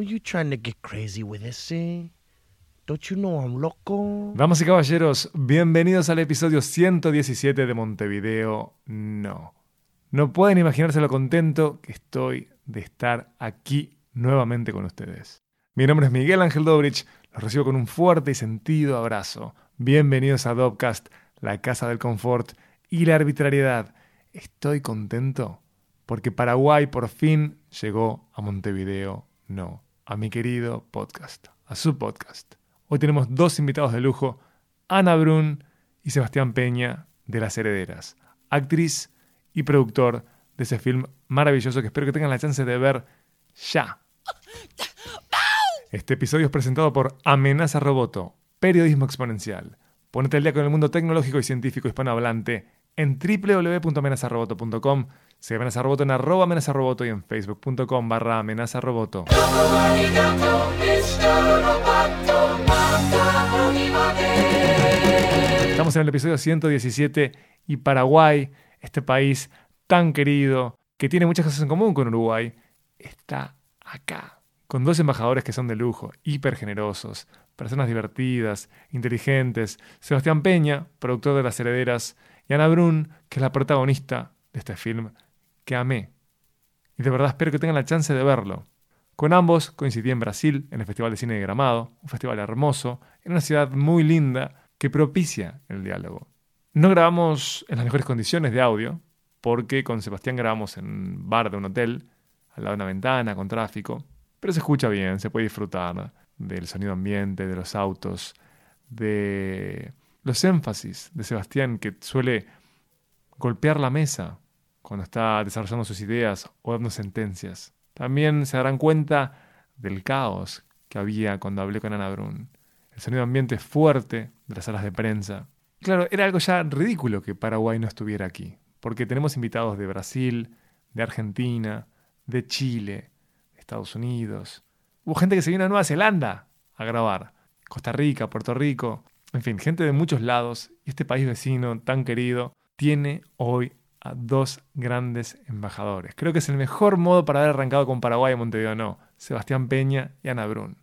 Who you trying to get crazy with eh? Don't you know I'm loco? Damas y caballeros, bienvenidos al episodio 117 de Montevideo No. No pueden imaginarse lo contento que estoy de estar aquí nuevamente con ustedes. Mi nombre es Miguel Ángel Dobrich, los recibo con un fuerte y sentido abrazo. Bienvenidos a Dobcast, la casa del confort y la arbitrariedad. Estoy contento porque Paraguay por fin llegó a Montevideo No, a mi querido podcast, a su podcast. Hoy tenemos dos invitados de lujo, Ana Brun y Sebastián Peña de Las Herederas, actriz y productor de ese film maravilloso que espero que tengan la chance de ver ya. Este episodio es presentado por Amenaza Roboto, periodismo exponencial. Ponete al día con el mundo tecnológico y científico hispanohablante en www.amenazaroboto.com. Se amenazaroboto en arroba amenazaroboto y en facebook.com barra amenazaroboto. Estamos en el episodio 117 y Paraguay, este país tan querido, que tiene muchas cosas en común con Uruguay, está acá, con dos embajadores que son de lujo, hiper generosos, personas divertidas, inteligentes, Sebastián Peña, productor de Las Herederas, y Ana Brun, que es la protagonista de este film que amé. Y de verdad espero que tengan la chance de verlo. Con ambos coincidí en Brasil, en el Festival de Cine de Gramado, un festival hermoso, en una ciudad muy linda que propicia el diálogo. No grabamos en las mejores condiciones de audio, porque con Sebastián grabamos en un bar de un hotel, al lado de una ventana, con tráfico, pero se escucha bien, se puede disfrutar del sonido ambiente, de los autos, de los énfasis de Sebastián que suele golpear la mesa cuando está desarrollando sus ideas o dando sentencias. También se darán cuenta del caos que había cuando hablé con Ana Brun. El sonido ambiente fuerte de las salas de prensa. Claro, era algo ya ridículo que Paraguay no estuviera aquí, porque tenemos invitados de Brasil, de Argentina, de Chile, de Estados Unidos. Hubo gente que se vino a Nueva Zelanda a grabar, Costa Rica, Puerto Rico, en fin, gente de muchos lados. Y este país vecino tan querido tiene hoy a dos grandes embajadores. Creo que es el mejor modo para haber arrancado con Paraguay y Montevideo, no. Sebastián Peña y Ana Brun.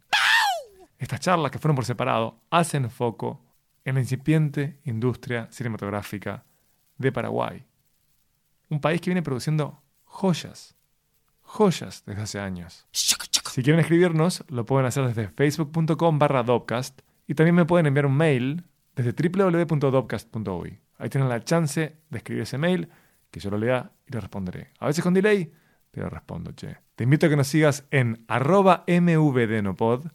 Estas charlas, que fueron por separado, hacen foco en la incipiente industria cinematográfica de Paraguay. Un país que viene produciendo joyas, joyas desde hace años. Si quieren escribirnos, lo pueden hacer desde facebook.com barra Dopcast y también me pueden enviar un mail desde www.dopcast.uy. Ahí tienen la chance de escribir ese mail, que yo lo lea y le responderé. A veces con delay, pero respondo, che. Te invito a que nos sigas en arroba mvdnopod,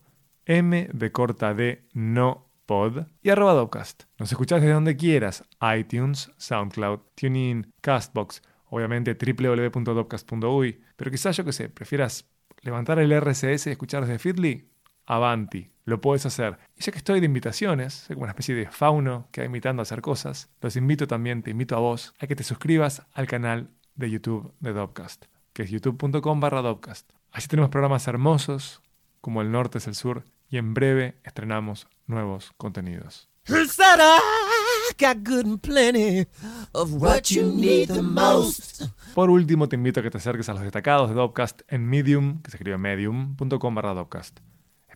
m de corta no pod, y arroba. Nos escuchás desde donde quieras, iTunes, SoundCloud, TuneIn, Castbox, obviamente www.dopcast.uy, pero quizás yo que sé, prefieras levantar el RCS y escuchar desde Feedly, avanti, lo puedes hacer. Y ya que estoy de invitaciones, soy como una especie de fauno que va imitando a hacer cosas, los invito también, te invito a vos, a que te suscribas al canal de YouTube de Dopcast, que es youtube.com barra Dopcast. Así tenemos programas hermosos, como El Norte es el Sur, y en breve estrenamos nuevos contenidos. Por último, te invito a que te acerques a los destacados de Dopcast en Medium, que se escribe medium.com barra Dopcast.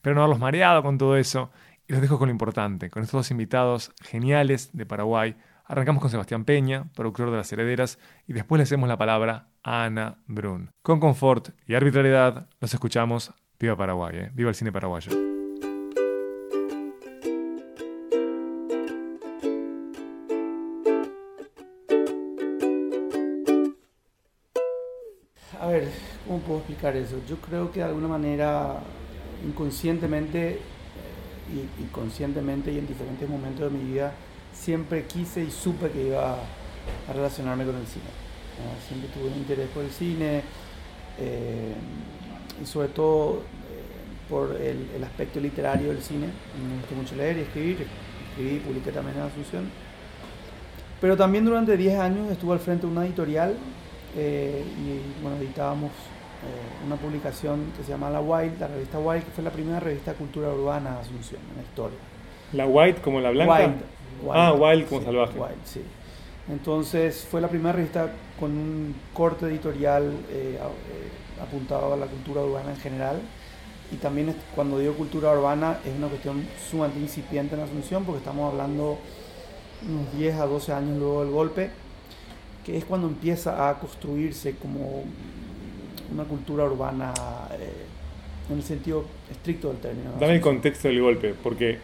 Espero no haberlos mareado con todo eso y los dejo con lo importante, con estos dos invitados geniales de Paraguay. Arrancamos con Sebastián Peña, productor de Las Herederas, y después le hacemos la palabra a Ana Brun. Con confort y arbitrariedad, los escuchamos. Viva Paraguay, ¿eh? viva el cine paraguayo. A ver, ¿cómo puedo explicar eso? Yo creo que de alguna manera, inconscientemente eh, y, conscientemente y en diferentes momentos de mi vida, siempre quise y supe que iba a relacionarme con el cine. Siempre tuve un interés por el cine eh, y sobre todo eh, por el, aspecto literario del cine. Me gusta mucho leer y escribir. Escribí y publiqué también en Asunción. Pero también durante 10 años estuve al frente de una editorial y bueno, editábamos eh, una publicación que se llama La Wild, la revista Wild, que fue la primera revista de cultura urbana de Asunción, en la historia. ¿La white como la blanca? Wild, Ah, wild como sí, salvaje. Wild, sí. Entonces fue la primera revista con un corte editorial eh, eh, apuntado a la cultura urbana en general y también cuando digo cultura urbana es una cuestión sumamente incipiente en Asunción porque estamos hablando unos 10 a 12 años luego del golpe, que es cuando empieza a construirse como una cultura urbana eh, en el sentido estricto del término. ¿no? Dame el contexto del golpe, porque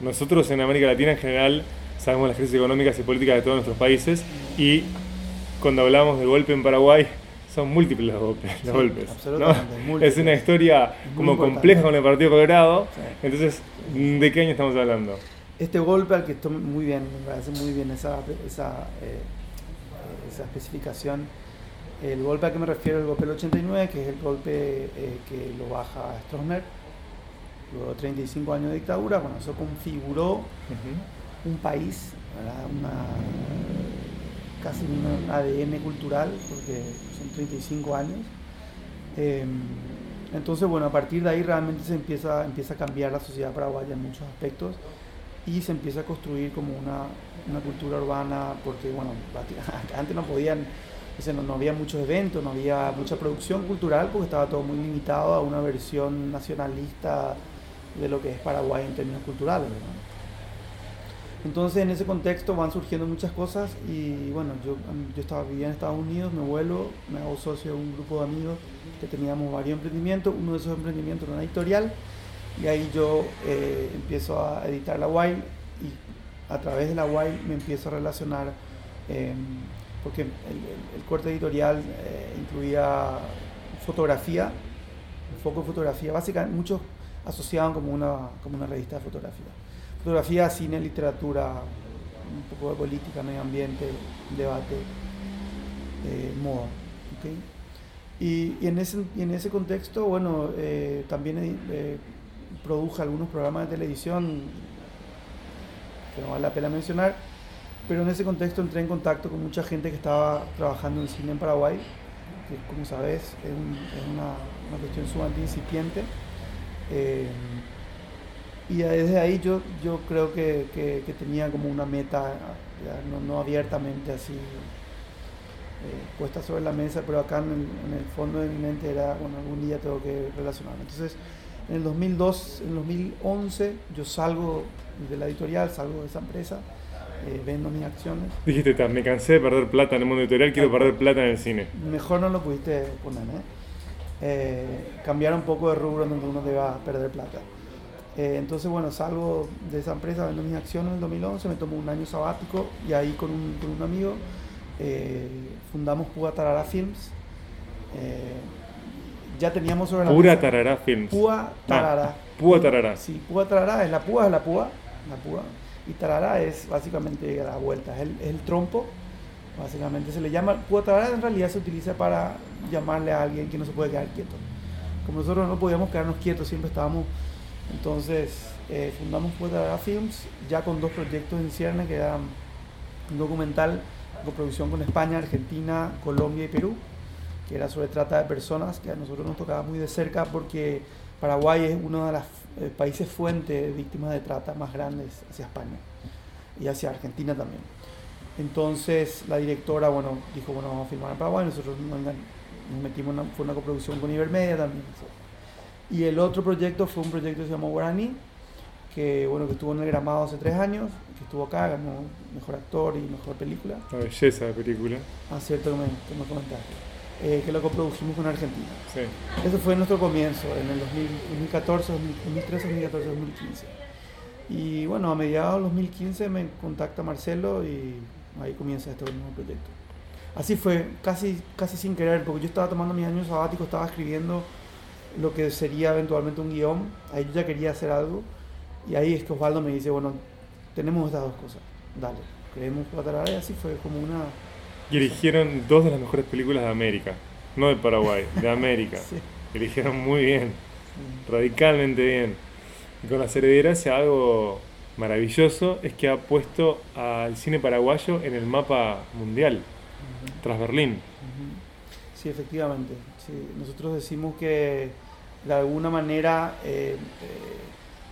nosotros en América Latina en general sabemos las crisis económicas y políticas de todos nuestros países y cuando hablamos del golpe en Paraguay son múltiples los golpes. los golpes, ¿no? Es una historia Es como importante. compleja con el Partido Colorado. Sí. Entonces, ¿de qué año estamos hablando? Este golpe al que estoy muy bien, me parece muy bien esa, esa, eh, esa especificación. El golpe al que me refiero es el golpe del 89, que es el golpe eh, que lo baja Stroessner, luego de 35 años de dictadura. Bueno, eso configuró un país, ¿verdad? Una, casi un ADN cultural, porque son 35 años. Eh, entonces, bueno, a partir de ahí realmente se empieza, empieza a cambiar la sociedad paraguaya en muchos aspectos y se empieza a construir como una, una cultura urbana, porque, bueno, antes no podían, no, no había muchos eventos, no había mucha producción cultural, porque estaba todo muy limitado a una versión nacionalista de lo que es Paraguay en términos culturales. Entonces en ese contexto van surgiendo muchas cosas y bueno, yo, yo estaba vivía en Estados Unidos, me vuelvo, me hago socio de un grupo de amigos que teníamos varios emprendimientos, uno de esos emprendimientos era una editorial y ahí yo eh, empiezo a editar la Wild y a través de la Wild me empiezo a relacionar eh, porque el, el, corte editorial eh, incluía fotografía, un foco de fotografía, básicamente muchos asociaban como una, como una revista de fotografía fotografía, cine, literatura, un poco de política, medio ambiente, debate, eh, moda. ¿okay? Y, en ese, en ese contexto, bueno, eh, también eh, algunos programas de televisión que no vale la pena mencionar, pero en ese contexto entré en contacto con mucha gente que estaba trabajando en cine en Paraguay, que como sabes es, un, es una, una, cuestión sumamente incipiente. Eh, y desde ahí yo, yo creo que, que, que tenía como una meta, no, no, abiertamente así eh, puesta sobre la mesa, pero acá en el, en el, fondo de mi mente era, bueno, algún día tengo que relacionarme. Entonces, en el 2002, en el 2011, yo salgo de la editorial, salgo de esa empresa, eh, vendo mis acciones. Dijiste, me cansé de perder plata en el mundo editorial, quiero perder plata en el cine. Mejor no lo pudiste poner, ¿eh? eh cambiar un poco de rubro donde uno deba perder plata. Eh, entonces, bueno, salgo de esa empresa, vendo mis acciones en el 2011, me tomo un año sabático y ahí con un, con un amigo fundamos Púa Tarara Films. Ya teníamos sobre la Pura mesa- Tarará Films. Púa Tarara. Ah, Púa Tarará. Sí, Púa Tarara es la púa, es la púa, la púa. Y Tarara es básicamente la vuelta, es el, trompo. Básicamente se le llama, Púa Tarara en realidad se utiliza para llamarle a alguien que no se puede quedar quieto. Como nosotros no podíamos quedarnos quietos, siempre estábamos entonces eh, fundamos Puerta Films ya con dos proyectos en ciernes que eran un documental con producción con España, Argentina, Colombia y Perú, que era sobre trata de personas, que a nosotros nos tocaba muy de cerca porque Paraguay es uno de los eh, países fuente de víctimas de trata más grandes hacia España y hacia Argentina también. Entonces la directora, bueno, dijo, bueno, vamos a filmar en Paraguay, nosotros nos, nos metimos en una, fue una coproducción con Ibermedia también. Y el otro proyecto fue un proyecto que se llamó Guaraní, que bueno, que estuvo en el Gramado hace tres años, que estuvo acá, ganó Mejor Actor y Mejor Película. Una belleza de película. Ah, cierto que me, que me comentaste. Eh, que lo coprodujimos con Argentina. Sí. Eso fue nuestro comienzo, en el 2000, 2014, 2013, 2014, 2015. Y bueno, a mediados del 2015 me contacta Marcelo y ahí comienza este nuevo proyecto. Así fue, casi, casi sin querer, porque yo estaba tomando mis años sabáticos, estaba escribiendo lo que sería eventualmente un guion. Ahí yo ya quería hacer algo. Y ahí es que Osvaldo me dice, bueno, tenemos estas dos cosas. Dale, creemos Guatarara y así fue como una... Y eligieron dos de las mejores películas de América. No de Paraguay, de América. Sí. Eligieron muy bien, sí. radicalmente bien. Y con la heredera hace algo maravilloso, es que ha puesto al cine paraguayo en el mapa mundial, tras Berlín. Sí, efectivamente. Sí. Nosotros decimos que de alguna manera eh, eh,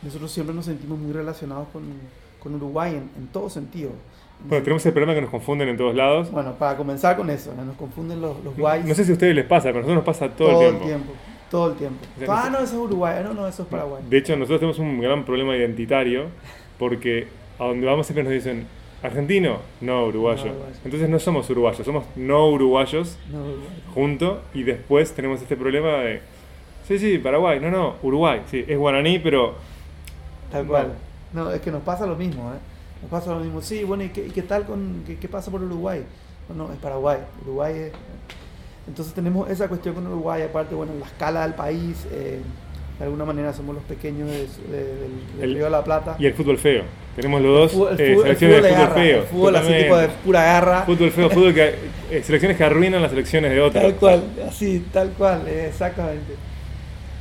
nosotros siempre nos sentimos muy relacionados con, con Uruguay en, en todo sentido. Bueno, tenemos el problema que nos confunden en todos lados. Bueno, para comenzar con eso, ¿no? nos confunden los, los guays No sé si a ustedes les pasa, pero a nosotros nos pasa todo, el tiempo. Todo el tiempo. O sea, ah, no- no, eso es Uruguay. No, no, eso es Paraguay. De hecho, nosotros tenemos un gran problema identitario porque a donde vamos siempre nos dicen argentino, no uruguayo. No uruguayo. Entonces no somos uruguayos, somos no uruguayos No, Uruguay. junto y después tenemos este problema de sí, sí, Paraguay, no, no, Uruguay, sí, es guaraní, pero Tal cual. No, es que nos pasa lo mismo, ¿eh? Nos pasa lo mismo. Sí, bueno, ¿y qué, y qué tal con qué, qué pasa por Uruguay? No, no, es Paraguay. Uruguay es... Entonces tenemos esa cuestión con Uruguay, aparte, bueno, la escala del país, eh, de alguna manera somos los pequeños de- de- del, del El- Río de la Plata. y el fútbol feo. Tenemos los dos fútbol- eh, el selecciones fútbol de fútbol garra, feo. el fútbol así tipo de pura garra. Fútbol feo, fútbol que eh, selecciones que arruinan las selecciones de otras. Tal cual, así, tal cual, exactamente.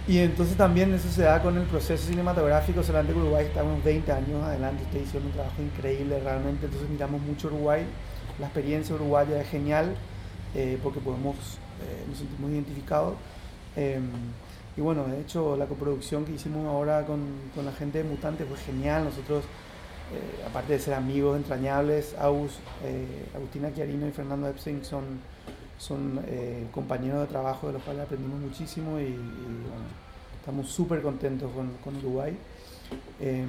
Y entonces también eso se da con el proceso cinematográfico, solamente que Uruguay está unos 20 años adelante, está haciendo un trabajo increíble realmente, entonces miramos mucho Uruguay, la experiencia uruguaya es genial, eh, porque podemos, eh, nos sentimos identificados. eh, y bueno, de hecho la coproducción que hicimos ahora con, con la gente de Mutante fue genial, nosotros, eh, aparte de ser amigos entrañables, Agus, eh, Agustina Chiarino y Fernando Epstein son son eh, compañeros de trabajo de los cuales aprendimos muchísimo y, y, bueno, estamos súper contentos con, con Uruguay. Eh,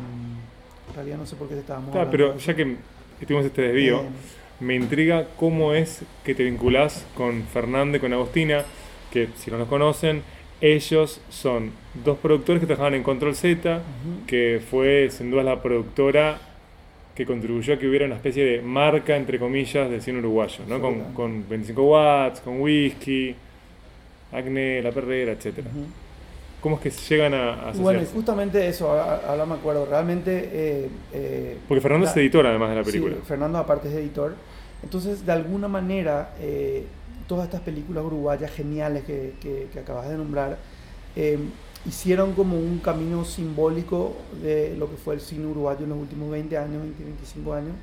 en realidad no sé por qué estábamos Ah, hablando pero ya que tuvimos este desvío, Eh, me intriga cómo es que te vinculás con Fernando y con Agostina, que si no los conocen, ellos son dos productores que trabajaban en Control Z, que fue sin duda la productora que contribuyó a que hubiera una especie de marca, entre comillas, del cine uruguayo, ¿no? Con, con 25 watts, con whisky, Acne, La Perrera, etc. ¿Cómo es que llegan a, a Bueno, y justamente eso, ahora, me acuerdo, realmente... eh, eh, Porque Fernando la- es editor además de la Sí, película. Fernando aparte es editor. Entonces, de alguna manera, eh, todas estas películas uruguayas geniales que, que- que acabas de nombrar, eh, hicieron como un camino simbólico de lo que fue el cine uruguayo en los últimos 20 años, 20, 25 años.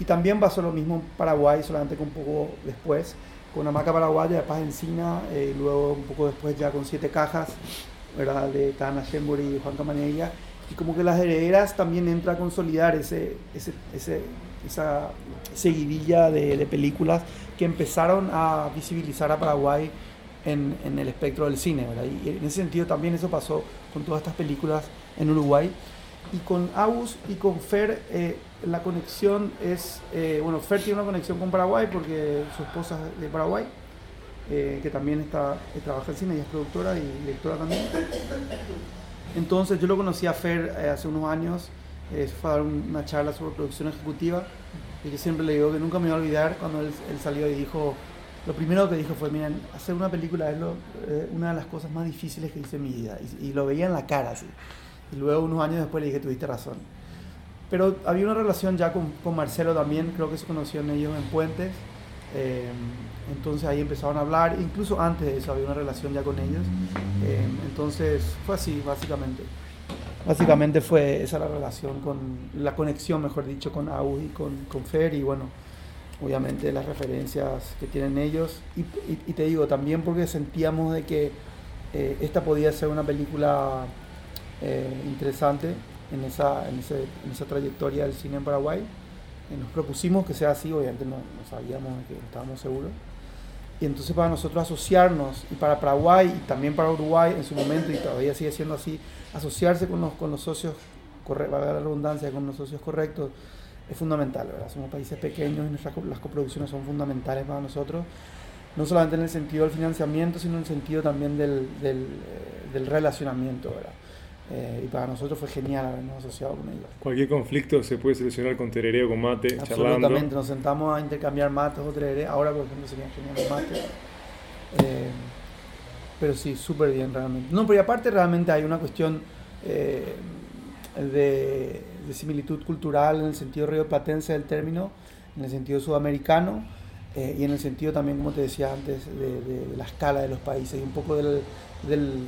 Y también pasó lo mismo en Paraguay, solamente que un poco después, con Hamaca Paraguaya de Paz Encina, eh, luego un poco después ya con Siete Cajas, ¿verdad? de Tana Shembori y Juan Camanella. Y como que las herederas también entra a consolidar ese, esa seguidilla de películas que empezaron a visibilizar a Paraguay en, en el espectro del cine. ¿verdad? Y en ese sentido también eso pasó con todas estas películas en Uruguay. Y con Agus y con Fer, eh, la conexión es, eh, bueno, Fer tiene una conexión con Paraguay porque su esposa es de Paraguay, eh, que también está, eh, trabaja en cine y es productora y directora también. Entonces yo lo conocí a Fer eh, hace unos años, eh, fue a dar un- una charla sobre producción ejecutiva y yo siempre le digo que nunca me voy a olvidar cuando él, él salió y dijo, lo primero que dijo fue, miren, hacer una película es lo- eh, una de las cosas más difíciles que hice en mi vida y, y lo veía en la cara así. Y luego unos años después le dije, tuviste razón. Pero había una relación ya con, con Marcelo también, creo que se conocieron ellos en Puentes. eh, entonces ahí empezaron a hablar, incluso antes de eso había una relación ya con ellos. eh, entonces fue así, básicamente. Básicamente fue esa la relación con, la conexión, mejor dicho, con AU y con, con Fer y bueno, obviamente las referencias que tienen ellos. Y, te digo, también porque sentíamos de que eh, esta podía ser una película eh, interesante en esa, en, ese- en esa trayectoria del cine en Paraguay. Eh, nos propusimos que sea así, obviamente no, sabíamos que estábamos seguros. Y entonces para nosotros asociarnos, y para Paraguay y también para Uruguay en su momento, y todavía sigue siendo así, asociarse con los, con los socios, corre- valga la redundancia, con los socios correctos, es fundamental, ¿verdad? Somos países pequeños y nuestras, las coproducciones son fundamentales para nosotros, no solamente en el sentido del financiamiento, sino en el sentido también del, del, eh, del relacionamiento, ¿verdad? Eh, y para nosotros fue genial habernos asociado con ellos. Cualquier conflicto se puede solucionar con tereré o con mate, Absolutamente, charlando. nos sentamos a intercambiar mates o tereré. Ahora, por ejemplo, sería genial un mate. Eh, pero sí, súper bien realmente. No, pero aparte realmente hay una cuestión eh, de, de similitud cultural en el sentido rioplatense del término, en el sentido sudamericano eh, y en el sentido también, como te decía antes, de, de- de la escala de los países y un poco del, del,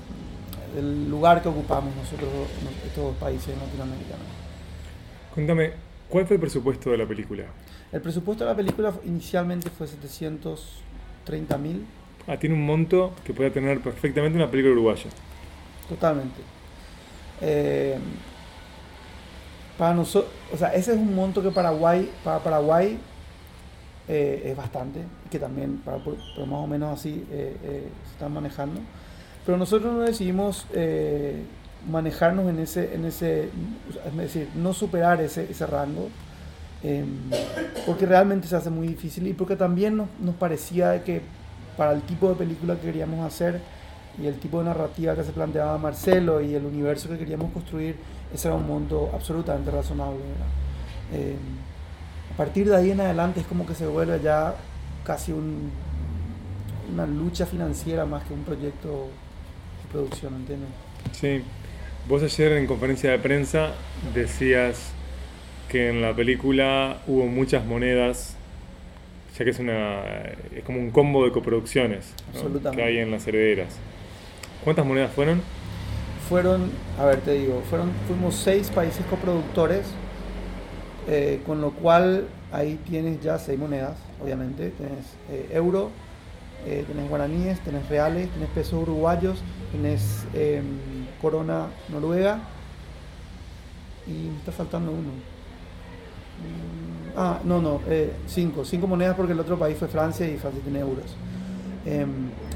del lugar que ocupamos nosotros, nos- estos dos países latinoamericanos. Cuéntame, ¿cuál fue el presupuesto de la película? El presupuesto de la película inicialmente fue 730 mil, Ah, tiene un monto que puede tener perfectamente una película uruguaya. totalmente. Eh, para nosotros, o sea, ese es un monto que Paraguay, para Paraguay eh, es bastante, que también para, por más o menos así eh, eh, se están manejando. Pero nosotros no decidimos eh, manejarnos en ese, en ese, es decir, no superar ese, ese rango, em, porque realmente se hace muy difícil y porque también nos, nos, parecía que para el tipo de película que queríamos hacer y el tipo de narrativa que se planteaba Marcelo y el universo que queríamos construir, ese era un monto absolutamente razonable. Em, a partir de ahí en adelante es como que se vuelve ya casi un, una lucha financiera más que un proyecto de producción, ¿entiendes? Sí, Vos ayer en conferencia de prensa decías que en la película hubo muchas monedas, ya que es una es como un combo de coproducciones que hay en las herederas. ¿Cuántas monedas fueron? Fueron, a ver, te digo, fueron, fuimos seis países coproductores, eh, con lo cual ahí tienes ya seis monedas, obviamente. Tienes eh, euro, eh, tenés guaraníes, tenés reales, tenés pesos uruguayos, tenés em, corona noruega y me está faltando uno. Mm, ah, no, no, eh, cinco, cinco monedas porque el otro país fue Francia y Francia tiene euros.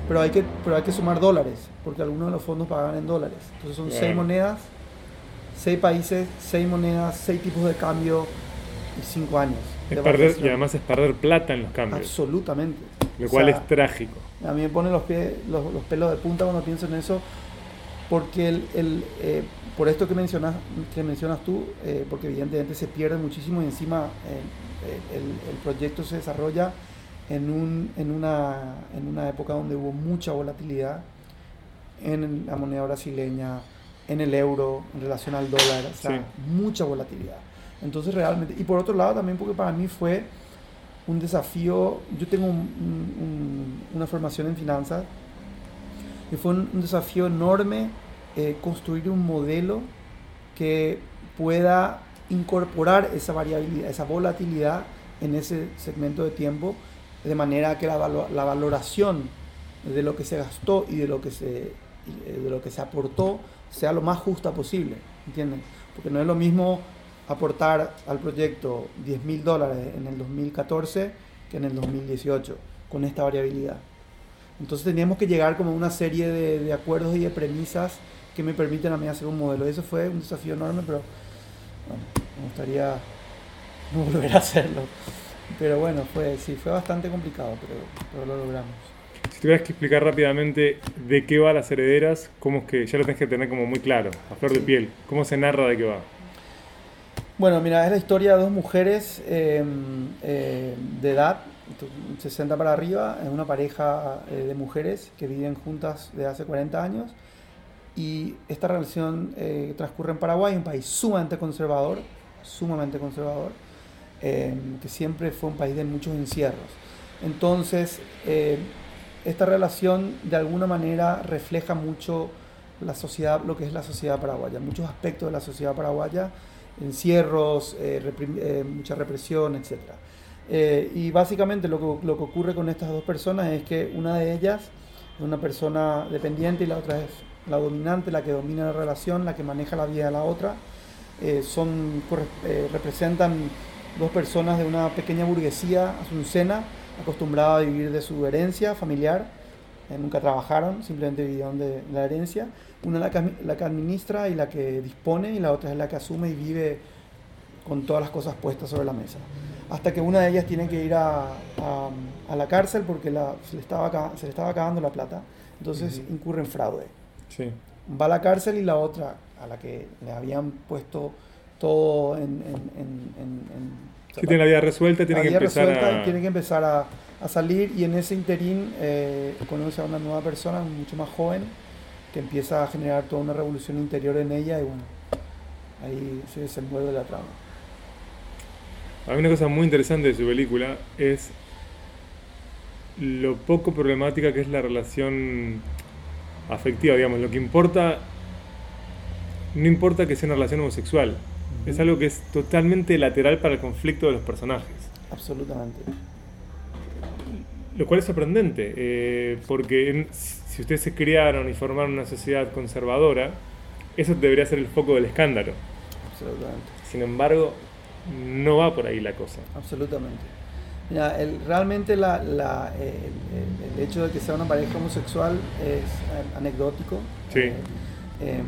Pero, hay que, pero hay que sumar dólares, porque algunos de los fondos pagan en dólares. Entonces son seis monedas, seis países, seis monedas, seis tipos de cambio y cinco años. perder, y además es perder plata en los cambios. Absolutamente. Lo cual es trágico. A mí me pone los, pies, los, pelos de punta cuando pienso en eso, porque el, el eh, por esto que mencionas, que mencionas tú, eh, porque evidentemente se pierde muchísimo y encima eh, el, el, proyecto se desarrolla en, un, en, una, en una época donde hubo mucha volatilidad en la moneda brasileña, en el euro, en relación al dólar, o sea, mucha volatilidad. Entonces realmente, y por otro lado también porque para mí fue un desafío, yo tengo una formación en finanzas y fue un, desafío enorme eh, construir un modelo que pueda incorporar esa variabilidad, esa volatilidad en ese segmento de tiempo, de manera que la, valoración de lo que se gastó y de lo que se, de lo que se aportó sea lo más justa posible, ¿entienden? Porque no es lo mismo aportar al proyecto 10 mil dólares en el 2014 que en el 2018, con esta variabilidad. Entonces teníamos que llegar como a una serie de, acuerdos y de premisas que me permiten a mí hacer un modelo. Eso fue un desafío enorme, pero me gustaría no volver a hacerlo. Pero bueno, fue, sí, fue bastante complicado, pero, pero lo logramos. Si tuvieras que explicar rápidamente de qué va las herederas, cómo es que ya lo tenés que tener como muy claro, a flor de piel, cómo se narra de qué va. Bueno, mira, es la historia de dos mujeres em, eh, de edad, 60 para arriba, es una pareja eh, de mujeres que viven juntas desde hace 40 años y esta relación eh, transcurre en Paraguay, un país sumamente conservador, sumamente conservador, em, que siempre fue un país de muchos encierros. Entonces, esta relación de alguna manera refleja mucho la sociedad, lo que es la sociedad paraguaya, muchos aspectos de la sociedad paraguaya encierros, eh, eh, mucha represión, etc. Eh, y básicamente lo que, lo que, ocurre con estas dos personas es que una de ellas es una persona dependiente y la otra es la dominante, la que domina la relación, la que maneja la vida de la otra. son, representan dos personas de una pequeña burguesía asuncena, acostumbrada a vivir de su herencia familiar eh, nunca trabajaron, simplemente vivieron de la herencia. Una la que, la que administra y la que dispone y la otra es la que asume y vive con todas las cosas puestas sobre la mesa. Hasta que una de ellas tiene que ir a, a, la cárcel porque la, se, le estaba, se le estaba acabando la plata, entonces incurre en fraude. Sí. Va a la cárcel y la otra, a la que le habían puesto todo en... en, en, tiene la vida resuelta, tiene que empezar a... tiene que empezar a a salir y en ese interín eh, conoce a una nueva persona, mucho más joven, que empieza a generar toda una revolución interior en ella y bueno, ahí se desenvuelve la trama. Hay una cosa muy interesante de su película es lo poco problemática que es la relación afectiva, digamos, lo que importa, no importa que sea una relación homosexual, es algo que es totalmente lateral para el conflicto de los personajes. Absolutamente. Lo cual es sorprendente, eh, porque si ustedes se criaron y formaron una sociedad conservadora, eso debería ser el foco del escándalo. Absolutamente. Sin embargo, no va por ahí la cosa. Absolutamente. Mira, el- realmente la, la, eh, el, el hecho de que sea una pareja homosexual es eh, anecdótico. Sí. Eh, em,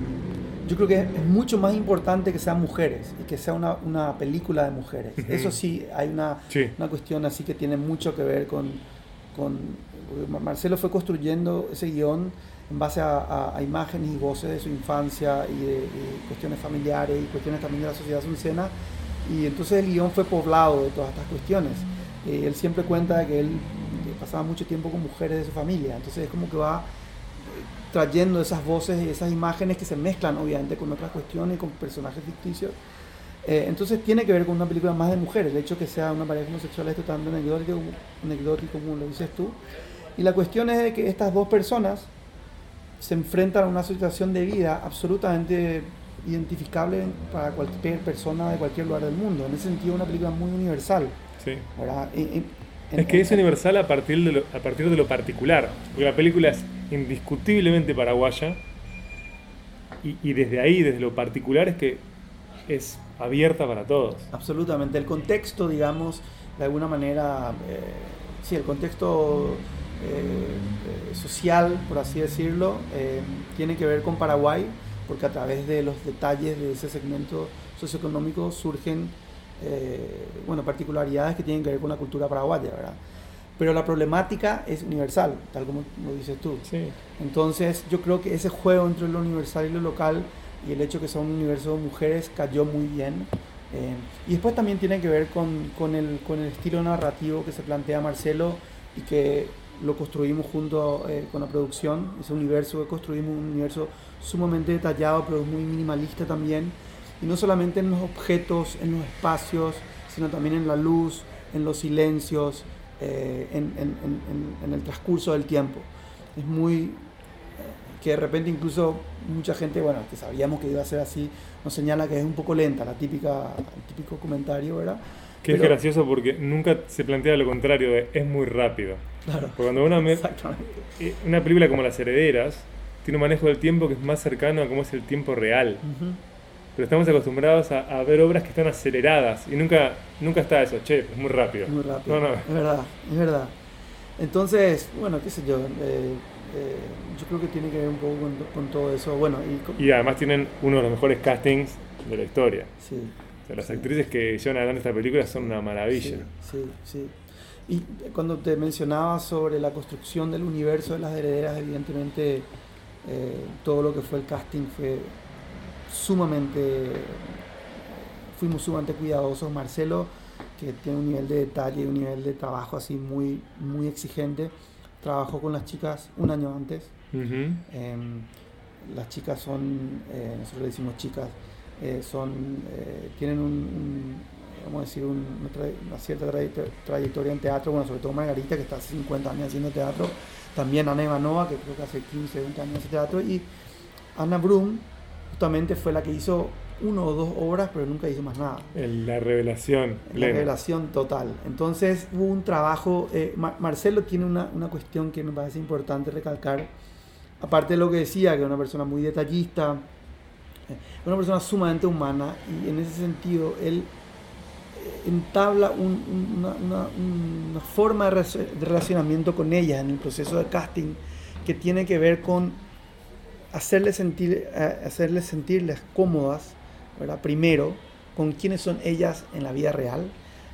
yo creo que es mucho más importante que sean mujeres y que sea una, una película de mujeres. Ujú. Eso sí, hay una, Sí. una cuestión así que tiene mucho que ver con... con Marcelo fue construyendo ese guion en base a, a- a imágenes y voces de su infancia y de y cuestiones familiares y cuestiones también de la sociedad suncena. Y entonces el guion fue poblado de todas estas cuestiones. Eh, él siempre cuenta que él pasaba mucho tiempo con mujeres de su familia. Entonces es como que va trayendo esas voces y esas imágenes que se mezclan obviamente con otras cuestiones y con personajes ficticios. Eh, entonces tiene que ver con una película más de mujeres. El hecho que sea una pareja homosexual es totalmente anecdótico, anecdótico como lo dices tú. Y la cuestión es de que estas dos personas se enfrentan a una situación de vida absolutamente identificable para cualquier persona de cualquier lugar del mundo. En ese sentido, una película muy universal. Sí. ¿verdad? Y- y- Es que es universal a partir, de lo, a partir de lo particular, porque la película es indiscutiblemente paraguaya y, y desde ahí, desde lo particular, es que es abierta para todos. Absolutamente. El contexto, digamos, de alguna manera, eh, sí, el contexto eh, eh, social, por así decirlo, tiene que ver con Paraguay, porque a través de los detalles de ese segmento socioeconómico surgen, eh, bueno, particularidades que tienen que ver con la cultura paraguaya, ¿verdad? Pero la problemática es universal, tal como lo dices tú. Sí. Entonces yo creo que ese juego entre lo universal y lo local y el hecho que son un universo de mujeres cayó muy bien. Eh, y después también tiene que ver con, con el, con el estilo narrativo que se plantea Marcelo y que lo construimos junto eh, con la producción. Ese universo que construimos, un universo sumamente detallado, pero muy minimalista también. Y no solamente en los objetos, en los espacios, sino también en la luz, en los silencios, eh, en, en- en- en- el transcurso del tiempo. Es muy eh, que de repente incluso mucha gente, bueno, que sabíamos que iba a ser así, nos señala que es un poco lenta, la típica, el típico comentario, ¿verdad? Que es Pero- gracioso porque nunca se plantea lo contrario de es muy rápido. Claro. Porque cuando Exactamente. eh, una película como Las Herederas, tiene un manejo del tiempo que es más cercano a cómo es el tiempo real. Ujú. Pero estamos acostumbrados a, a ver obras que están aceleradas y nunca, nunca está eso, che, es muy rápido. Muy rápido. No, no. Es verdad, es verdad. Entonces, bueno, qué sé yo, eh, eh, yo creo que tiene que ver un poco con, con todo eso. Bueno, y, con- Y además tienen uno de los mejores castings de la historia. sí, O sea, las Sí. actrices que llevan adelante esta película son una maravilla. Sí, sí, sí. Y cuando te mencionaba sobre la construcción del universo de las herederas, evidentemente eh, todo lo que fue el casting fue sumamente, fuimos sumamente cuidadosos. Marcelo, que tiene un nivel de detalle y un nivel de trabajo así muy, muy exigente, trabajó con las chicas un año antes. Ujú. Em, las chicas son, eh, nosotros le decimos chicas, eh, son, eh, tienen un, un, vamos a decir, un- una, tra- cierta trayecto- trayectoria en teatro, bueno, sobre todo Margarita, que está hace 50 años haciendo teatro, también Ana Ivanova, que creo que hace 15, 20 años hace teatro, y Ana Brum, justamente fue la que hizo uno o dos obras, pero nunca hizo más nada. La revelación. La revelación total. Entonces hubo un trabajo, eh, Ma- Marcelo tiene una, una cuestión que me parece importante recalcar, aparte de lo que decía, que es una persona muy detallista, eh, una persona sumamente humana y en ese sentido él eh, entabla un- un- una, una- una forma de relacionamiento con ella en el proceso de casting que tiene que ver con hacerles sentir, eh, hacerles sentirles cómodas, ¿verdad? Primero, con quiénes son ellas en la vida real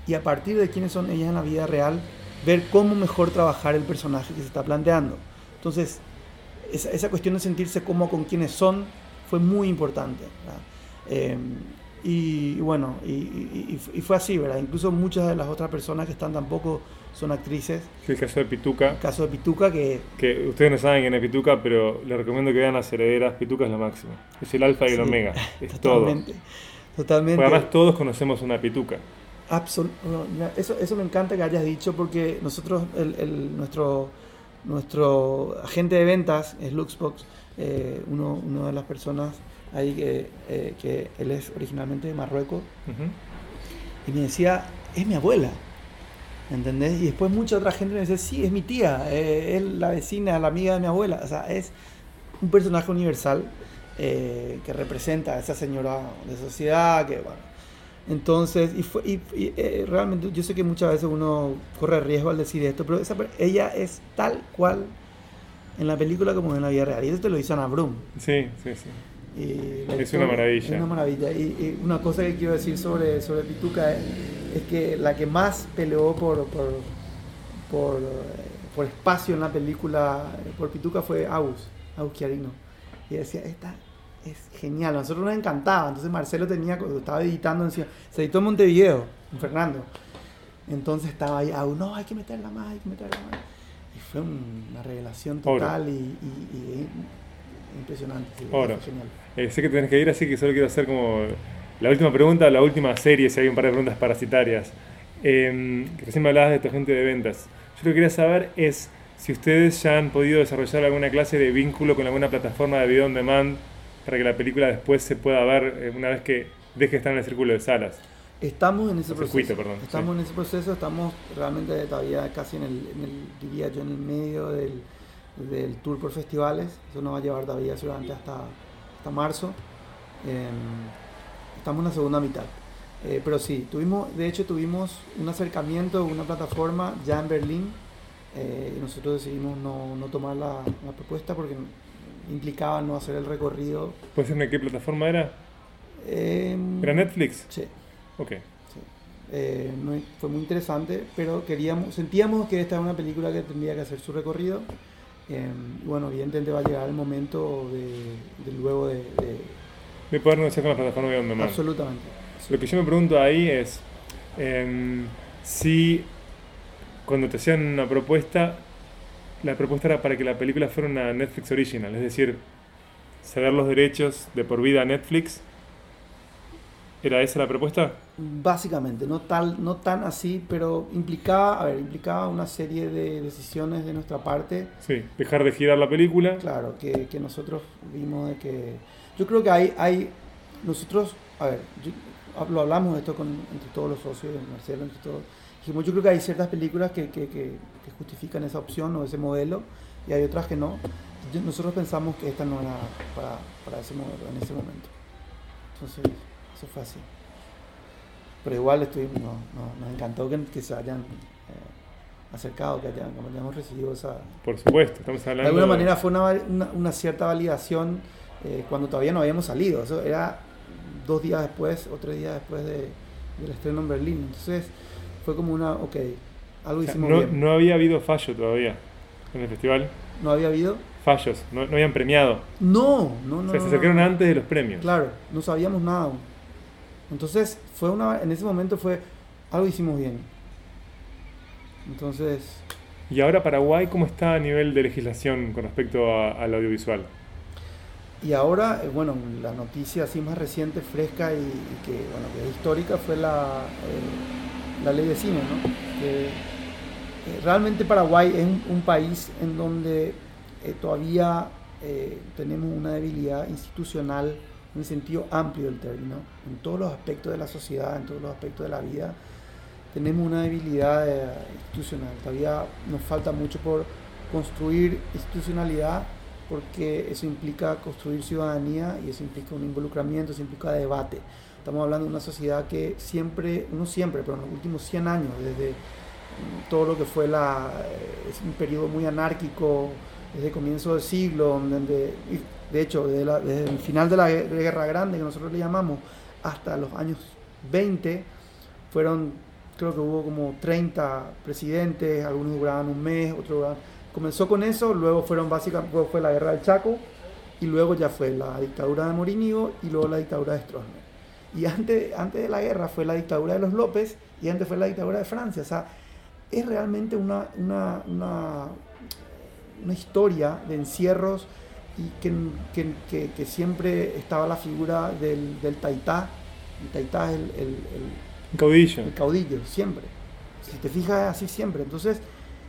y a partir de quiénes son ellas en la vida real, ver cómo mejor trabajar el personaje que se está planteando. Entonces, esa, cuestión de sentirse cómodo con quienes son fue muy importante. Eh, y, bueno, y- y fue así, ¿verdad? Incluso muchas de las otras personas que están tampoco son actrices. Es el caso de Pituca. El caso de Pituca, que Que ustedes no saben quién es Pituca, pero les recomiendo que vean las herederas. Pituca es lo máximo. Es el alfa y el Sí, omega. Es todo. totalmente, totalmente. Porque además todos conocemos una Pituca. Absol- eso, eso me encanta que hayas dicho porque nosotros, el, el- nuestro, nuestro agente de ventas es Luxbox, eh, uno, una de las personas ahí que, eh, que él es originalmente de Marruecos, y me decía, es mi abuela, ¿entendés? Y después mucha otra gente me dice, sí, es mi tía, eh, es la vecina, la amiga de mi abuela, o sea, es un personaje universal eh, que representa a esa señora de sociedad, que bueno, Entonces, y, fue, y, eh, realmente yo sé que muchas veces uno corre riesgo al decir esto, pero esa, ella es tal cual en la película como en la vida real. Y esto te lo hizo Ana Brum. Sí, sí, sí. Es historia- una maravilla. Es una maravilla. Y, y una cosa que quiero decir sobre, sobre Pituca es, es que la que más peleó por, por, por, por espacio en la película por Pituca fue Agus, Agus Chiarino. Y decía, esta es genial. A nosotros nos encantaba. Entonces Marcelo tenía, cuando estaba editando, decía, se editó en Montevideo, en Fernando. Entonces estaba ahí, Agus, no, hay que meterla más, hay que meterla más. Y fue un- una revelación Oro. total y, y- y impresionante. sí, Oro. genial. Eh, sé que tenés que ir, así que solo quiero hacer como la última pregunta, la última serie, si hay un par de preguntas parasitarias. Eh, recién me hablabas de tu agente de ventas. Yo lo que quería saber es si ustedes ya han podido desarrollar alguna clase de vínculo con alguna plataforma de video on demand para que la película después se pueda ver eh, una vez que deje de estar en el círculo de salas. Estamos en ese El proceso. circuito, perdón, estamos sí. en ese proceso, estamos realmente todavía casi en el, en el, diría yo, en el medio del, del tour por festivales. Eso nos va a llevar todavía seguramente hasta, hasta marzo. Eh, estamos en la segunda mitad. Eh, pero sí, tuvimos, de hecho tuvimos un acercamiento, una plataforma ya en Berlín. eh, y nosotros decidimos no, no tomar la, la propuesta porque implicaba no hacer el recorrido. ¿Puedes decirme qué plataforma era? Eh, ¿Era Netflix? Sí. Ok. Eh, fue muy interesante, pero queríamos, sentíamos que esta es una película que tendría que hacer su recorrido. Eh, y bueno, evidentemente va a llegar el momento de, de luego de, de- De poder negociar con la plataforma de on demand. absolutamente. Lo que yo me pregunto ahí es em, si cuando te hacían una propuesta, la propuesta era para que la película fuera una Netflix original, es decir, ceder los derechos de por vida a Netflix. ¿Era esa la propuesta? Básicamente, no tal, no tan así, pero implicaba, a ver, implicaba una serie de decisiones de nuestra parte. Sí, dejar de girar la película. Claro, que, que nosotros vimos de que. Yo creo que hay. hay nosotros, a ver, yo- lo hablamos de esto con, entre todos los socios, Marcelo, entre todos. Dijimos, yo creo que hay ciertas películas que, que, que- que justifican esa opción o ese modelo, y hay otras que no. Yo- nosotros pensamos que esta no era para, para ese modelo en ese momento. Entonces, eso fue así. Pero igual estuvimos, no, no, nos encantó que, que se hayan eh, acercado, que, hayan, que hayamos recibido esa, Por supuesto, estamos hablando de alguna manera fue una, una, una cierta validación eh, cuando todavía no habíamos salido. Eso era dos días después o tres días después de, del estreno en Berlín. Entonces fue como una, ok, algo O sea, hicimos no, bien. no había habido fallo todavía en el festival. ¿No había habido? Fallos, no, no habían premiado. No, no, no. o sea, se acercaron antes de los premios. Claro, no sabíamos nada. Entonces fue una, en ese momento fue, algo hicimos bien. Entonces, Y ahora Paraguay, ¿cómo está a nivel de legislación con respecto al audiovisual? Y ahora, eh, bueno, la noticia así más reciente, fresca y, y que, bueno, que es histórica fue la, eh, la ley de cine, ¿no? Que, eh, realmente Paraguay es un, un país en donde eh, todavía tenemos una debilidad institucional en el sentido amplio del término, en todos los aspectos de la sociedad, en todos los aspectos de la vida, tenemos una debilidad eh, institucional. Todavía nos falta mucho por construir institucionalidad porque eso implica construir ciudadanía y eso implica un involucramiento, eso implica debate. Estamos hablando de una sociedad que siempre, no siempre, pero en los últimos 100 años, desde mm, todo lo que fue la, eh, es un periodo muy anárquico, desde comienzo del siglo, donde, de hecho, desde, el final de la gue- Guerra Grande, que nosotros le llamamos, hasta los años 20, fueron, creo que hubo como 30 presidentes, algunos duraban un mes, otros duraban... Comenzó con eso, luego fueron básicamente, fue la guerra del Chaco, y luego ya fue la dictadura de Morínigo y luego la dictadura de Stroessner. Y antes, antes de la guerra fue la dictadura de los López y antes fue la dictadura de Francia. O sea, es realmente una, una, una historia de encierros y que, que, que- que siempre estaba la figura del, del taitá. El taitá es el, el- el- Un caudillo. el caudillo, siempre. Si te fijas, así siempre. Entonces,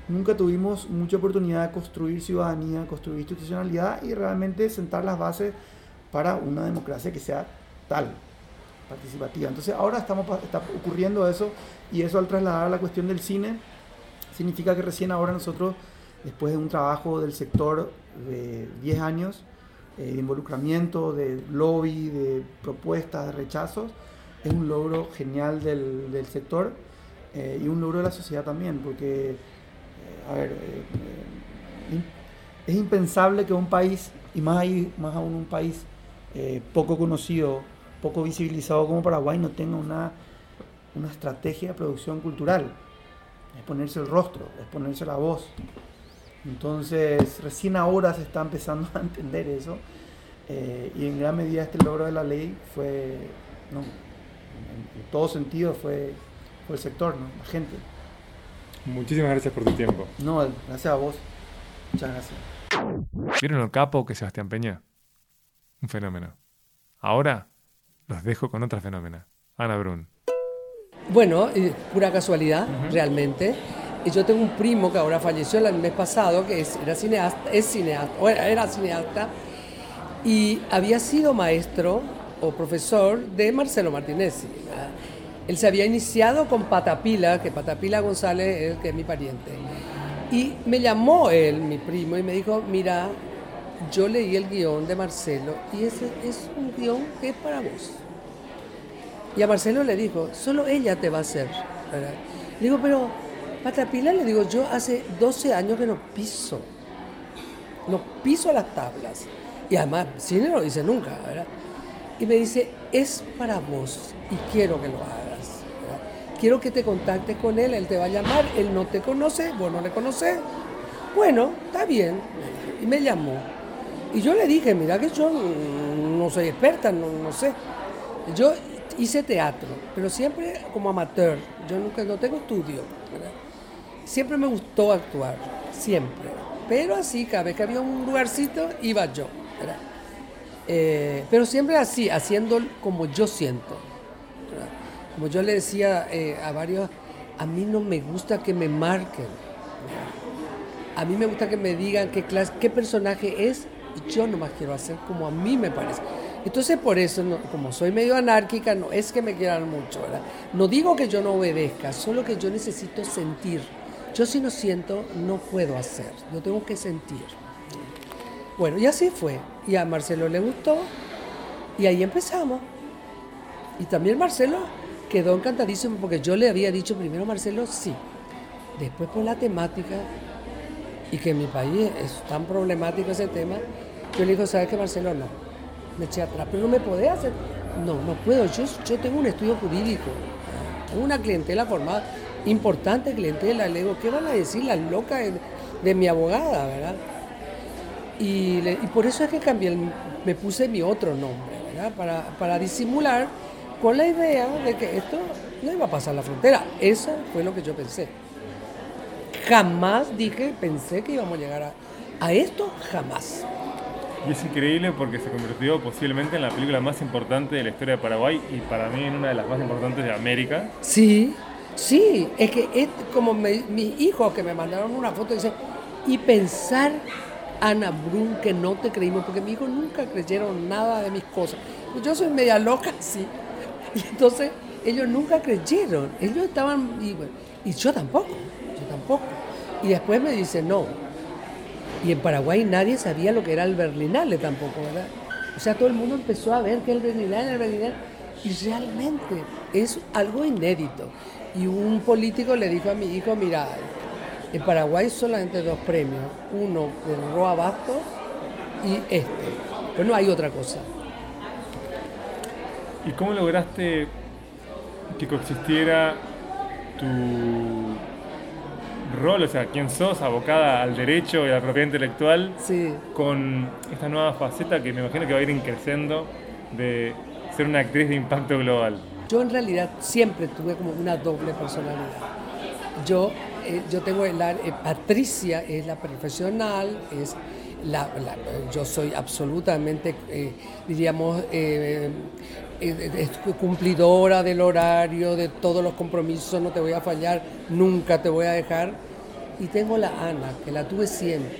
nunca tuvimos mucha oportunidad de construir ciudadanía, construir institucionalidad y realmente sentar las bases para una democracia que sea tal, participativa. Entonces, ahora estamos, está ocurriendo eso y eso al trasladar a la cuestión del cine, significa que recién ahora nosotros, después de un trabajo del sector de 10 años, eh, de involucramiento, de lobby, de propuestas, de rechazos, es un logro genial del, sector eh, y un logro de la sociedad también, porque, eh, es impensable que un país, y más, ahí, más aún un país poco conocido, poco visibilizado como Paraguay, no tenga una, una estrategia de producción cultural. Es ponerse el rostro, es ponerse la voz. Entonces, recién ahora se está empezando a entender eso. y en gran medida este logro de la ley fue, no, en, todo sentido, fue, fue el sector, ¿no? la gente. Muchísimas gracias por tu tiempo. No, gracias a vos. Muchas gracias. ¿Vieron el capo que Sebastián Peña? Un fenómeno. Ahora los dejo con otra fenómena. Ana Brun. Bueno, pura casualidad, realmente. Y yo tengo un primo que ahora falleció el mes pasado, que es, era cineasta, es cineasta, era cineasta, y había sido maestro o profesor de Marcelo Martinez. Él se había iniciado con Patapila, que Patapila González es que es mi pariente. Y me llamó él, mi primo, y me dijo, mira, yo leí el guion de Marcelo y ese es un guion que es para vos. Y a Marcelo le dijo, solo ella te va a hacer. Le digo, pero Patapila, le digo, yo hace 12 años que no piso. No piso las tablas. Y además, cine no lo dice nunca, ¿verdad? y me dice, es para vos y quiero que lo hagas. Quiero que te contactes con él, él te va a llamar, él no te conoce, vos no le conoces. Bueno, está bien. Y me llamó. Y yo le dije, mira que yo no soy experta, no, no sé. Yo hice teatro, pero siempre como amateur. Yo nunca no tengo estudio. Siempre me gustó actuar, siempre. Pero así, cada vez que había un lugarcito, iba yo. Eh, pero siempre así, haciendo como yo siento. Como yo le decía eh, a varios, a mí no me gusta que me marquen. A mí me gusta que me digan qué, clase, qué personaje es y yo nomás quiero hacer como a mí me parece. Entonces por eso, como soy medio anárquica, no es que me quieran mucho, No digo que yo no obedezca, solo que yo necesito sentir. Yo si no siento, no puedo hacer. Yo tengo que sentir. Bueno, y así fue. Y a Marcelo le gustó y ahí empezamos. Y también Marcelo quedó encantadísimo porque yo le había dicho primero Marcelo sí. Después por la temática y que en mi país es tan problemático ese tema, yo le digo, ¿sabes qué Marcelo? No. Me eché atrás, pero no me podés hacer. No, no puedo. Yo, yo tengo un estudio jurídico, una clientela formada, importante clientela. Le digo, ¿qué van a decir las locas de, de mi abogada, verdad? Y, por eso es que cambié, me puse mi otro nombre, ¿verdad? Para, para disimular con la idea de que esto no iba a pasar la frontera. Eso fue lo que yo pensé. Jamás dije, pensé que íbamos a llegar a, a esto, jamás. Y es increíble porque se convirtió posiblemente en la película más importante de la historia de Paraguay y para mí en una de las más importantes de América. Sí, sí, es que es como mis hijos que me mandaron una foto y dicen, y pensar Ana Brun, que no te creímos, porque mi hijo nunca creyeron nada de mis cosas. Yo soy media loca, sí. Y entonces ellos nunca creyeron. Ellos estaban, y, y yo tampoco, yo tampoco. Y después me dicen, no. Y en Paraguay nadie sabía lo que era el Berlinale tampoco, ¿verdad? O sea, todo el mundo empezó a ver que el Berlinale, el Berlinale. Y realmente es algo inédito. Y un político le dijo a mi hijo, mira, en Paraguay solamente dos premios, uno de Roa Bastos y este, pero no hay otra cosa. ¿Y cómo lograste que coexistiera tu rol, o sea, quién sos, abocada al derecho y a la propiedad intelectual, con esta nueva faceta que me imagino que va a ir creciendo de ser una actriz de impacto global? Yo en realidad siempre tuve como una doble personalidad. Yo eh, yo tengo la, eh, Patricia es la profesional, es la, yo soy absolutamente, eh, diríamos, cumplidora del horario, de todos los compromisos, no te voy a fallar, nunca te voy a dejar. Y tengo la Ana, que la tuve siempre.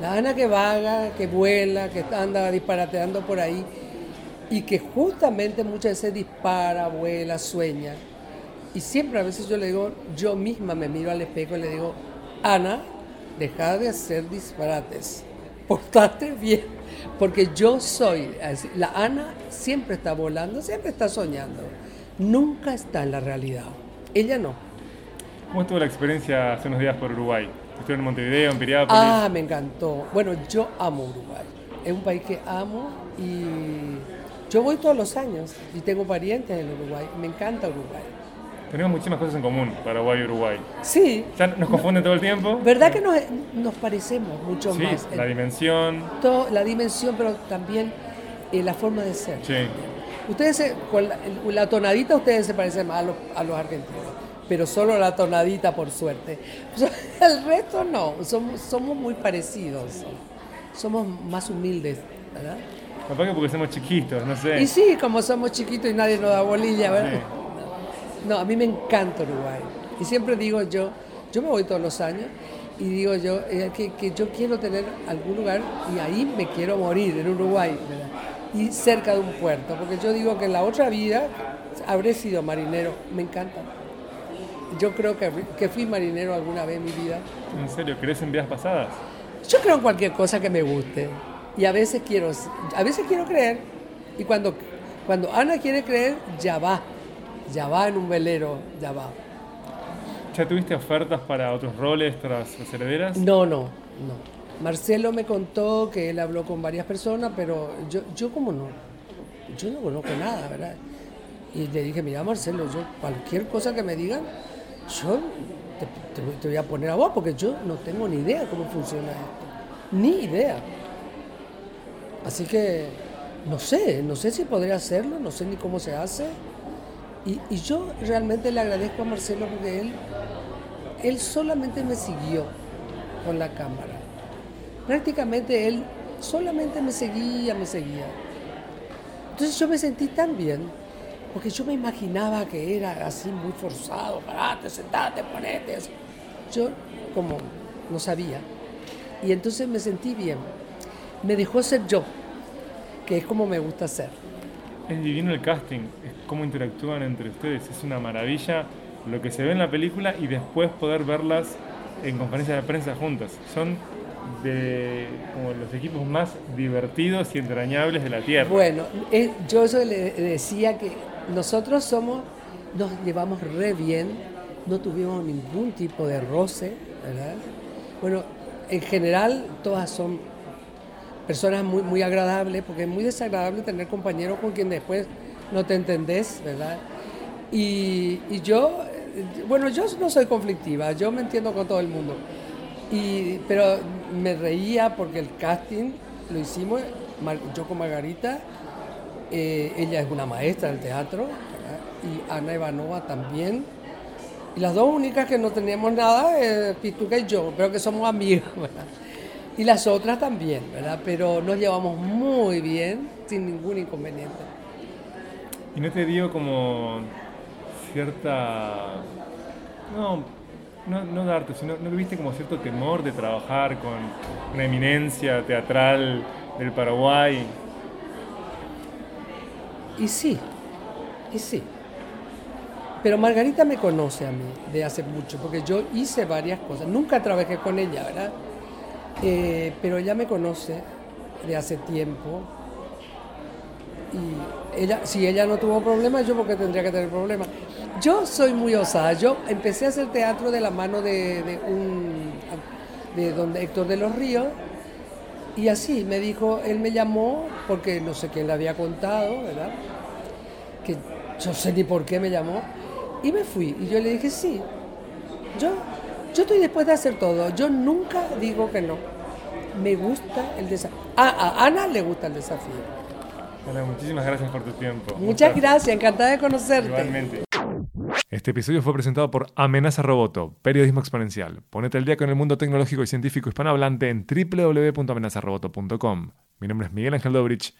La Ana que vaga, que vuela, que anda disparateando por ahí y que justamente muchas veces dispara, vuela, sueña. Y siempre a veces yo le digo, yo misma me miro al espejo y le digo, Ana, deja de hacer disparates. portate bien, porque yo soy, la Ana siempre está volando, siempre está soñando, nunca está en la realidad. Ella no. ¿Cómo estuvo la experiencia hace unos días por Uruguay? Estuvieron en Montevideo, en Piriápolis. Ah, me encantó. Bueno, yo amo Uruguay. Es un país que amo y yo voy todos los años y tengo parientes en Uruguay. Me encanta Uruguay. Tenemos muchísimas cosas en común, Paraguay y Uruguay. Sí. Nos confunden todo el tiempo. ¿Verdad que nos, nos parecemos mucho Sí, más? la dimensión. todo- la dimensión, pero también eh, la forma de ser. Sí. Ustedes, se- con la, la tonadita, ustedes se parecen más a los, a los argentinos, pero solo la tonadita, por suerte. El resto no, somos, somos muy parecidos. Somos más humildes, ¿verdad? Capaz que porque somos chiquitos, no sé. Y sí, como somos chiquitos y nadie nos da bolilla, ¿verdad? Sí. No, a mí me encanta Uruguay. Y siempre digo yo, yo me voy todos los años y digo yo eh, que, que yo quiero tener algún lugar y ahí me quiero morir, en Uruguay, ¿verdad? Y cerca de un puerto, porque yo digo que en la otra vida habré sido marinero, me encanta. Yo creo que, que fui marinero alguna vez en mi vida. ¿En serio? ¿Crees en vidas pasadas? Yo creo en cualquier cosa que me guste y a veces quiero, a veces quiero creer y cuando, cuando Ana quiere creer, ya va, ya va en un velero, ya va. ¿Ya tuviste ofertas para otros roles tras las herederas? No, no, no. Marcelo me contó que él habló con varias personas, pero yo, yo como no, yo no conozco nada, ¿verdad? Y le dije, mira Marcelo, yo cualquier cosa que me digan, yo te, te- te voy a poner a vos, porque yo no tengo ni idea cómo funciona esto. Ni idea. Así que no sé, no sé si podría hacerlo, no sé ni cómo se hace. Y, yo realmente le agradezco a Marcelo porque él, él solamente me siguió con la cámara. Prácticamente él solamente me seguía, me seguía. Entonces yo me sentí tan bien, porque yo me imaginaba que era así muy forzado, parate, sentate, ponete. Yo como no sabía. Y entonces me sentí bien. Me dejó ser yo, que es como me gusta ser. Es divino el casting, es cómo interactúan entre ustedes. Es una maravilla lo que se ve en la película y después poder verlas en conferencias de prensa juntas. Son de como los equipos más divertidos y entrañables de la Tierra. Bueno, eh, yo eso le decía que nosotros somos, nos llevamos re bien, no tuvimos ningún tipo de roce, ¿verdad? Bueno, en general todas son personas muy, muy agradables, porque es muy desagradable tener compañeros con quien después no te entendés, ¿verdad? Y, y yo, bueno, yo no soy conflictiva, yo me entiendo con todo el mundo. Y, pero me reía porque el casting lo hicimos, yo con Margarita, eh, ella es una maestra del teatro, y Ana Ivanova también. Y las dos únicas que no teníamos nada, eh, Pituca y yo, pero que somos amigas, ¿verdad? Y las otras también, ¿verdad? Pero nos llevamos muy bien, sin ningún inconveniente. Y no te dio como cierta. No, no, no darte, sino no viste como cierto temor de trabajar con una eminencia teatral del Paraguay. Y sí, y sí. Pero Margarita me conoce a mí de hace mucho, porque yo hice varias cosas. Nunca trabajé con ella, ¿verdad? Eh, pero ella me conoce de hace tiempo. Y ella, si ella no tuvo problemas, yo porque tendría que tener problemas. Yo soy muy osada. Yo empecé a hacer teatro de la mano de, de un de don Héctor de los Ríos. Y así me dijo, él me llamó porque no sé quién le había contado, ¿verdad? Que yo sé ni por qué me llamó. Y me fui. Y yo le dije, sí, yo, yo estoy dispuesta a hacer todo. Yo nunca digo que no. Me gusta el desafío. a Ana le gusta el desafío. Ana, muchísimas gracias por tu tiempo. Muchas gracias, encantada de conocerte. Igualmente. Este episodio fue presentado por Amenaza Roboto, Periodismo Exponencial. Ponete al día con el mundo tecnológico y científico hispanohablante en www.amenazaroboto.com. Mi nombre es Miguel Ángel Dobrich.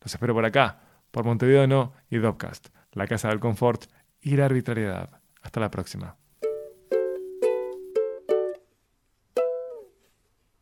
Los espero por acá, por Montevideo No y Dopcast, la casa del confort y la arbitrariedad. Hasta la próxima.